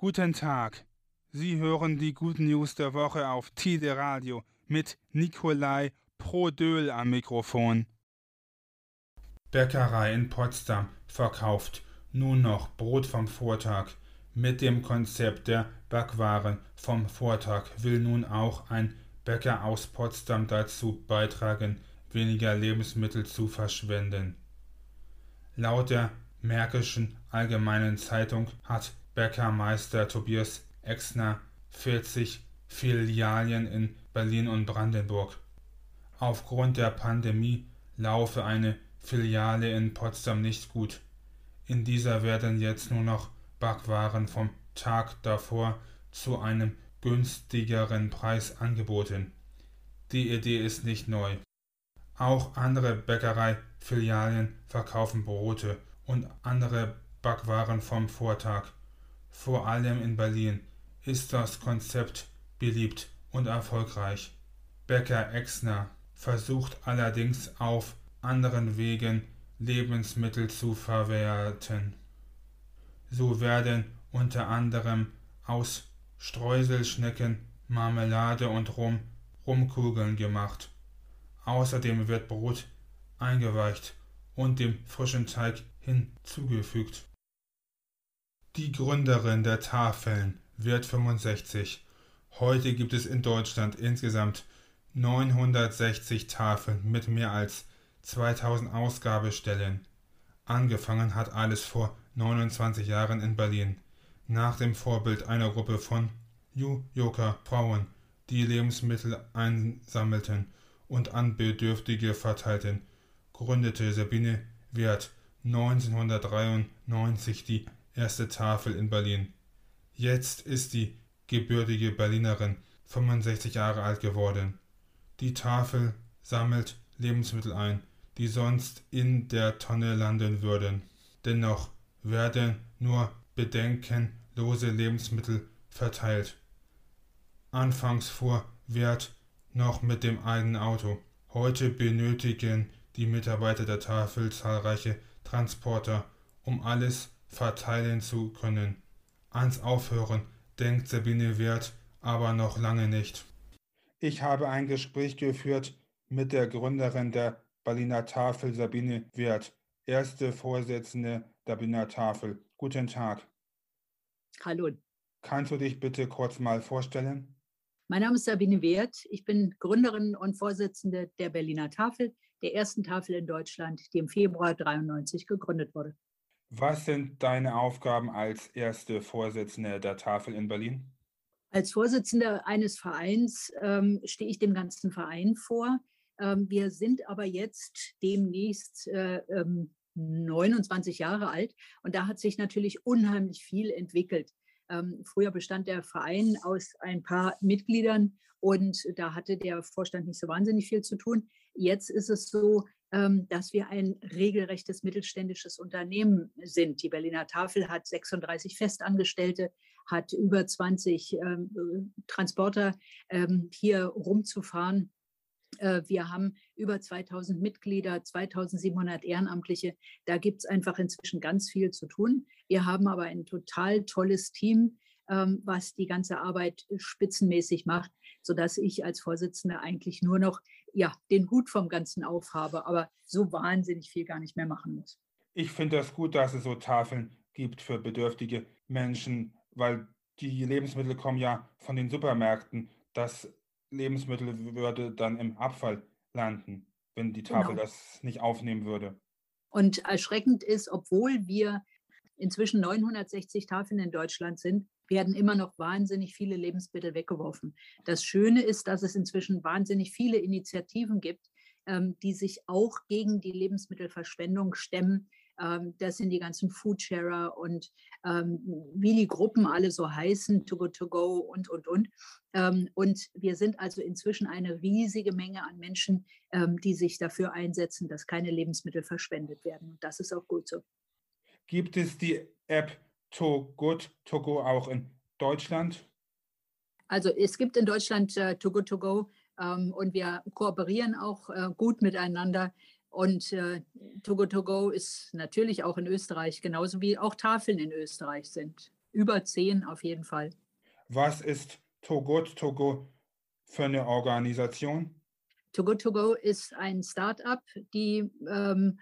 Guten Tag. Sie hören die guten News der Woche auf Tide Radio mit Nikolai Prodöl am Mikrofon. Bäckerei in Potsdam verkauft nun noch Brot vom Vortag. Mit dem Konzept der Backwaren vom Vortag will nun auch ein Bäcker aus Potsdam dazu beitragen, weniger Lebensmittel zu verschwenden. Laut der Märkischen Allgemeinen Zeitung hat Bäckermeister Tobias Exner 40 Filialen in Berlin und Brandenburg. Aufgrund der Pandemie laufe eine Filiale in Potsdam nicht gut. In dieser werden jetzt nur noch Backwaren vom Tag davor zu einem günstigeren Preis angeboten. Die Idee ist nicht neu. Auch andere Bäckereifilialen verkaufen Brote und andere Backwaren vom Vortag. Vor allem in Berlin ist das Konzept beliebt und erfolgreich. Bäcker Exner versucht allerdings auf anderen Wegen Lebensmittel zu verwerten. So werden unter anderem aus Streuselschnecken Marmelade und Rum Rumkugeln gemacht. Außerdem wird Brot eingeweicht und dem frischen Teig hinzugefügt. Die Gründerin der Tafeln wird 65. Heute gibt es in Deutschland insgesamt 960 Tafeln mit mehr als 2000 Ausgabestellen. Angefangen hat alles vor 29 Jahren in Berlin, nach dem Vorbild einer Gruppe von New-Yorker Frauen, die Lebensmittel einsammelten und an Bedürftige verteilten, gründete Sabine Wert 1993 die erste Tafel in Berlin. Jetzt ist die gebürtige Berlinerin 65 Jahre alt geworden. Die Tafel sammelt Lebensmittel ein, die sonst in der Tonne landen würden. Dennoch werden nur bedenkenlose Lebensmittel verteilt. Anfangs fuhr Wert noch mit dem eigenen Auto. Heute benötigen die Mitarbeiter der Tafel zahlreiche Transporter, um alles verteilen zu können. Ans Aufhören denkt Sabine Wert aber noch lange nicht. Ich habe ein Gespräch geführt mit der Gründerin der Berliner Tafel, Sabine Wert, erste Vorsitzende der Berliner Tafel. Guten Tag. Hallo. Kannst du dich bitte kurz mal vorstellen? Mein Name ist Sabine Wert. Ich bin Gründerin und Vorsitzende der Berliner Tafel, der ersten Tafel in Deutschland, die im Februar 93 gegründet wurde. Was sind deine Aufgaben als erste Vorsitzende der Tafel in Berlin? Als Vorsitzende eines Vereins ähm, stehe ich dem ganzen Verein vor. Ähm, wir sind aber jetzt demnächst äh, ähm, 29 Jahre alt und da hat sich natürlich unheimlich viel entwickelt. Ähm, früher bestand der Verein aus ein paar Mitgliedern und da hatte der Vorstand nicht so wahnsinnig viel zu tun. Jetzt ist es so, dass wir ein regelrechtes mittelständisches Unternehmen sind. Die Berliner Tafel hat 36 Festangestellte, hat über 20 ähm, Transporter ähm, hier rumzufahren. Äh, wir haben über 2000 Mitglieder, 2700 Ehrenamtliche. Da gibt es einfach inzwischen ganz viel zu tun. Wir haben aber ein total tolles Team, ähm, was die ganze Arbeit spitzenmäßig macht, sodass ich als Vorsitzende eigentlich nur noch ja, den Hut vom Ganzen aufhabe, aber so wahnsinnig viel gar nicht mehr machen muss. Ich finde das gut, dass es so Tafeln gibt für bedürftige Menschen, weil die Lebensmittel kommen ja von den Supermärkten. Das Lebensmittel würde dann im Abfall landen, wenn die Tafel genau. das nicht aufnehmen würde. Und erschreckend ist, obwohl wir inzwischen 960 Tafeln in Deutschland sind, werden immer noch wahnsinnig viele Lebensmittel weggeworfen. Das Schöne ist, dass es inzwischen wahnsinnig viele Initiativen gibt, ähm, die sich auch gegen die Lebensmittelverschwendung stemmen. Ähm, das sind die ganzen Foodsharer und ähm, wie die Gruppen alle so heißen, To Go To Go und, und, und. und wir sind also inzwischen eine riesige Menge an Menschen, die sich dafür einsetzen, dass keine Lebensmittel verschwendet werden. Und das ist auch gut so. Gibt es die App To Good To Go auch in Deutschland? Also es gibt in Deutschland äh, To Good To Go ähm, und wir kooperieren auch äh, gut miteinander. Und äh, To Good To Go ist natürlich auch in Österreich, genauso wie auch Tafeln in Österreich sind. über zehn auf jeden Fall. Was ist Togot Togo für eine Organisation? Togo Togo ist ein Start-up, die ähm,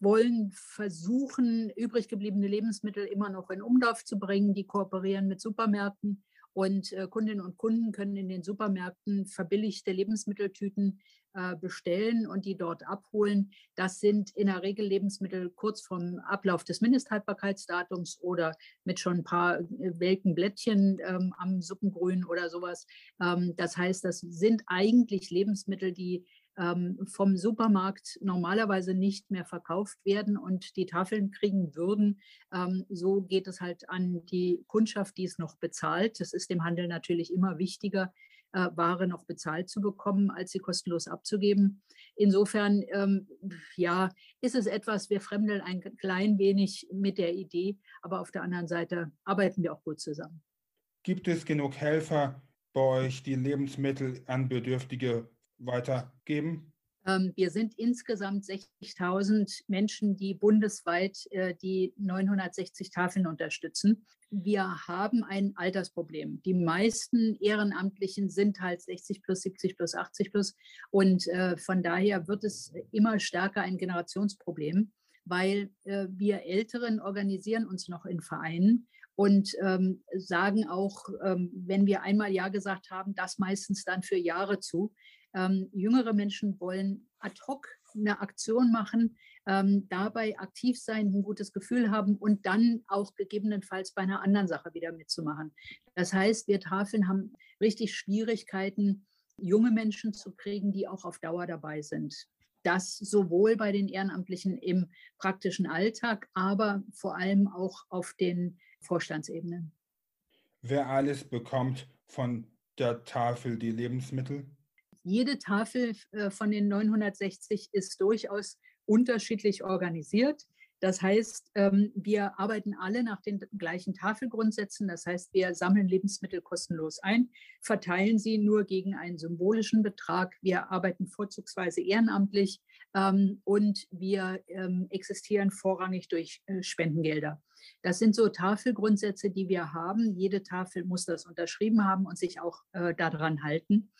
wollen versuchen, übrig gebliebene Lebensmittel immer noch in Umlauf zu bringen. Die kooperieren mit Supermärkten und äh, Kundinnen und Kunden können in den Supermärkten verbilligte Lebensmitteltüten äh, bestellen und die dort abholen. Das sind in der Regel Lebensmittel kurz vom Ablauf des Mindesthaltbarkeitsdatums oder mit schon ein paar äh, welken Blättchen ähm, am Suppengrün oder sowas. Ähm, das heißt, das sind eigentlich Lebensmittel, die vom Supermarkt normalerweise nicht mehr verkauft werden und die Tafeln kriegen würden. Ähm, so geht es halt an die Kundschaft, die es noch bezahlt. Das ist dem Handel natürlich immer wichtiger, äh, Ware noch bezahlt zu bekommen, als sie kostenlos abzugeben. Insofern, ähm, ja, ist es etwas, wir fremdeln ein klein wenig mit der Idee, aber auf der anderen Seite arbeiten wir auch gut zusammen. Gibt es genug Helfer bei euch, die Lebensmittel an Bedürftige weitergeben? Ähm, wir sind insgesamt 60.000 Menschen, die bundesweit äh, die 960 Tafeln unterstützen. Wir haben ein Altersproblem. Die meisten Ehrenamtlichen sind halt 60 plus, 70 plus, 80 plus. Und äh, von daher wird es immer stärker ein Generationsproblem, weil äh, wir Älteren organisieren uns noch in Vereinen und ähm, sagen auch, ähm, wenn wir einmal Ja gesagt haben, das meistens dann für Jahre zu. Ähm, jüngere Menschen wollen ad hoc eine Aktion machen, ähm, dabei aktiv sein, ein gutes Gefühl haben und dann auch gegebenenfalls bei einer anderen Sache wieder mitzumachen. Das heißt, wir Tafeln haben richtig Schwierigkeiten, junge Menschen zu kriegen, die auch auf Dauer dabei sind. Das sowohl bei den Ehrenamtlichen im praktischen Alltag, aber vor allem auch auf den Vorstandsebenen. Wer alles bekommt von der Tafel die Lebensmittel? Jede Tafel äh, von den 960 ist durchaus unterschiedlich organisiert. Das heißt, ähm, wir arbeiten alle nach den gleichen Tafelgrundsätzen. Das heißt, wir sammeln Lebensmittel kostenlos ein, verteilen sie nur gegen einen symbolischen Betrag. Wir arbeiten vorzugsweise ehrenamtlich ähm, und wir ähm, existieren vorrangig durch äh, Spendengelder. Das sind so Tafelgrundsätze, die wir haben. Jede Tafel muss das unterschrieben haben und sich auch äh, daran halten.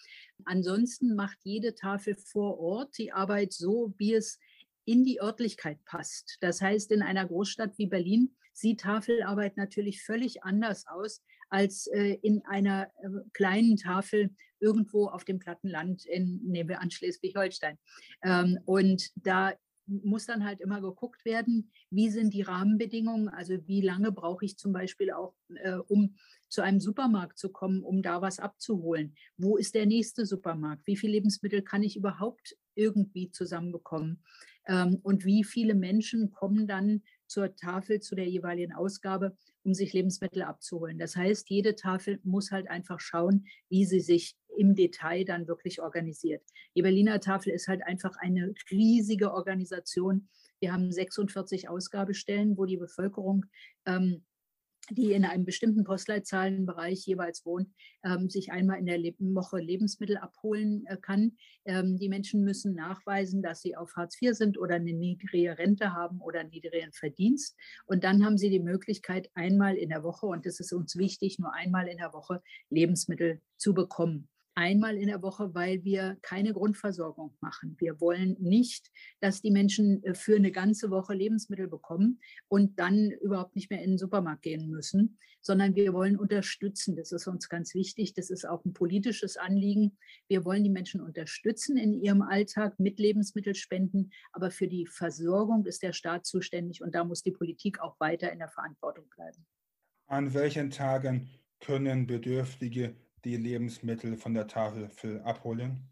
Ansonsten macht jede Tafel vor Ort die Arbeit so, wie es in die Örtlichkeit passt. Das heißt, in einer Großstadt wie Berlin sieht Tafelarbeit natürlich völlig anders aus als äh, in einer äh, kleinen Tafel irgendwo auf dem Plattenland in, nehmen wir an Schleswig-Holstein. Ähm, und da muss dann halt immer geguckt werden, wie sind die Rahmenbedingungen, also wie lange brauche ich zum Beispiel auch, äh, um zu einem Supermarkt zu kommen, um da was abzuholen. Wo ist der nächste Supermarkt? Wie viele Lebensmittel kann ich überhaupt irgendwie zusammenbekommen? Ähm, und wie viele Menschen kommen dann zur Tafel, zu der jeweiligen Ausgabe, um sich Lebensmittel abzuholen. Das heißt, jede Tafel muss halt einfach schauen, wie sie sich im Detail dann wirklich organisiert. Die Berliner Tafel ist halt einfach eine riesige Organisation. Wir haben 46 Ausgabestellen, wo die Bevölkerung ähm, die in einem bestimmten Postleitzahlenbereich jeweils wohnt, ähm, sich einmal in der Le Woche Lebensmittel abholen äh, kann. Ähm, die Menschen müssen nachweisen, dass sie auf Hartz IV sind oder eine niedrige Rente haben oder einen niedrigen Verdienst. Und dann haben sie die Möglichkeit, einmal in der Woche, und das ist uns wichtig, nur einmal in der Woche Lebensmittel zu bekommen einmal in der Woche, weil wir keine Grundversorgung machen. Wir wollen nicht, dass die Menschen äh, für eine ganze Woche Lebensmittel bekommen und dann überhaupt nicht mehr in den Supermarkt gehen müssen, sondern wir wollen unterstützen. Das ist uns ganz wichtig. Das ist auch ein politisches Anliegen. Wir wollen die Menschen unterstützen in ihrem Alltag mit Lebensmittelspenden, aber für die Versorgung ist der Staat zuständig und da muss die Politik auch weiter in der Verantwortung bleiben. An welchen Tagen können Bedürftige die Lebensmittel von der Tafel abholen?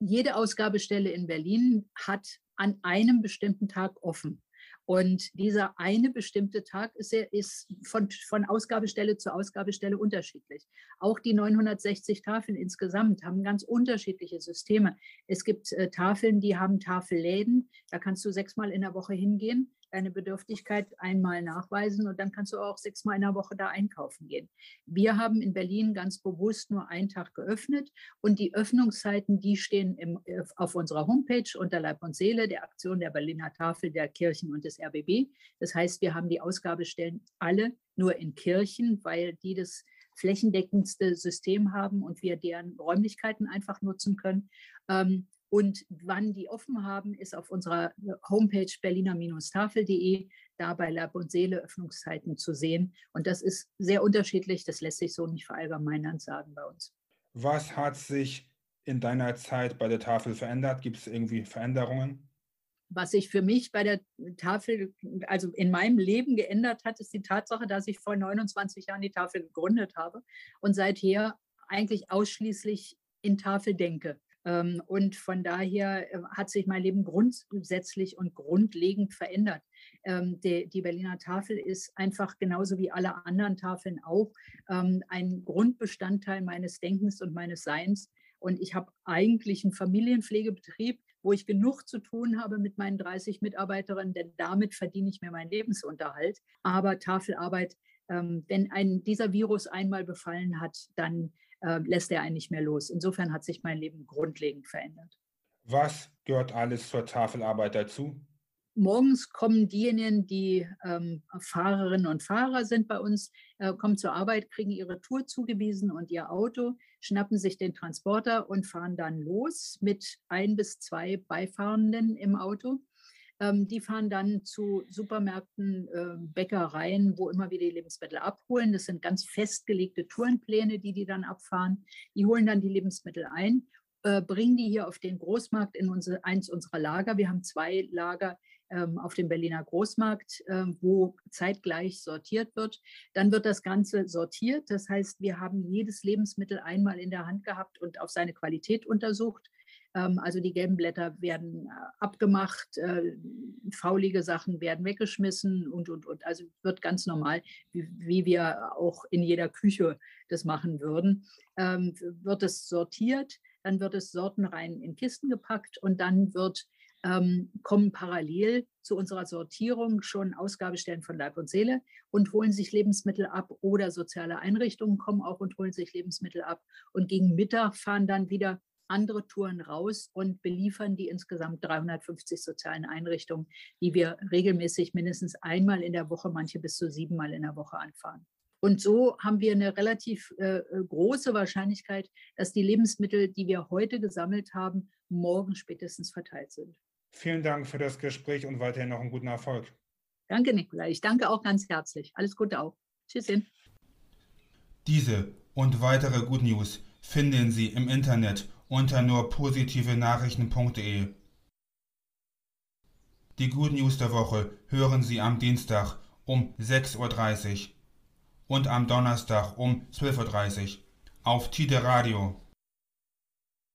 Jede Ausgabestelle in Berlin hat an einem bestimmten Tag offen. Und dieser eine bestimmte Tag ist, ist von, von, Ausgabestelle zu Ausgabestelle unterschiedlich. Auch die 960 Tafeln insgesamt haben ganz unterschiedliche Systeme. Es gibt äh, Tafeln, die haben Tafelläden. Da kannst du sechsmal in der Woche hingehen deine Bedürftigkeit einmal nachweisen und dann kannst du auch sechsmal in der Woche da einkaufen gehen. Wir haben in Berlin ganz bewusst nur einen Tag geöffnet und die Öffnungszeiten, die stehen im, äh, auf unserer Homepage unter Leib und Seele der Aktion der Berliner Tafel, der Kirchen und des RBB. Das heißt, wir haben die Ausgabestellen alle nur in Kirchen, weil die das flächendeckendste System haben und wir deren Räumlichkeiten einfach nutzen können. Ähm, und wann die offen haben, ist auf unserer Homepage berliner-tafel.de, da bei Leib und Seele Öffnungszeiten zu sehen. Und das ist sehr unterschiedlich, das lässt sich so nicht verallgemeinern sagen bei uns. Was hat sich in deiner Zeit bei der Tafel verändert? Gibt es irgendwie Veränderungen? Was sich für mich bei der Tafel, also in meinem Leben geändert hat, ist die Tatsache, dass ich vor 29 Jahren die Tafel gegründet habe und seither eigentlich ausschließlich in Tafel denke. Ähm, und von daher äh, hat sich mein Leben grundsätzlich und grundlegend verändert. Ähm, die Berliner Tafel ist einfach genauso wie alle anderen Tafeln auch ähm, ein Grundbestandteil meines Denkens und meines Seins. Und ich habe eigentlich einen Familienpflegebetrieb, wo ich genug zu tun habe mit meinen 30 Mitarbeiterinnen, denn damit verdiene ich mir meinen Lebensunterhalt. Aber Tafelarbeit, wenn ein dieser Virus einmal befallen hat, dann äh, lässt er einen nicht mehr los. Insofern hat sich mein Leben grundlegend verändert. Was gehört alles zur Tafelarbeit dazu? Morgens kommen diejenigen, die ähm, Fahrerinnen und Fahrer sind bei uns, äh, kommen zur Arbeit, kriegen ihre Tour zugewiesen und ihr Auto, schnappen sich den Transporter und fahren dann los mit ein bis zwei Beifahrenden im Auto. Ähm, die fahren dann zu Supermärkten, äh, Bäckereien, wo immer wieder die Lebensmittel abholen. Das sind ganz festgelegte Tourenpläne, die die dann abfahren. Die holen dann die Lebensmittel ein, äh, bringen die hier auf den Großmarkt in unsere, eins unserer Lager. Wir haben zwei Lager ähm, auf dem Berliner Großmarkt, äh, wo zeitgleich sortiert wird. Dann wird das Ganze sortiert. Das heißt, wir haben jedes Lebensmittel einmal in der Hand gehabt und auf seine Qualität untersucht ähm, also die gelben Blätter werden äh, abgemacht, äh, faulige Sachen werden weggeschmissen und, und, und. Also wird ganz normal, wie, wie wir auch in jeder Küche das machen würden, ähm, wird es sortiert, dann wird es sortenrein in Kisten gepackt und dann wird ähm, kommen parallel zu unserer Sortierung schon Ausgabestellen von Leib und Seele und holen sich Lebensmittel ab oder soziale Einrichtungen kommen auch und holen sich Lebensmittel ab. Und gegen Mittag fahren dann wieder andere Touren raus und beliefern die insgesamt 350 sozialen Einrichtungen, die wir regelmäßig mindestens einmal in der Woche, manche bis zu siebenmal in der Woche anfahren. Und so haben wir eine relativ äh, große Wahrscheinlichkeit, dass die Lebensmittel, die wir heute gesammelt haben, morgen spätestens verteilt sind. Vielen Dank für das Gespräch und weiterhin noch einen guten Erfolg. Danke, Nikolai. Ich danke auch ganz herzlich. Alles Gute auch. Tschüsschen. Diese und weitere Good News finden Sie im Internet unter nur positive Nachrichten.de. Die Good News der Woche hören Sie am Dienstag um 6.30 Uhr und am Donnerstag um 12.30 Uhr auf Tide Radio.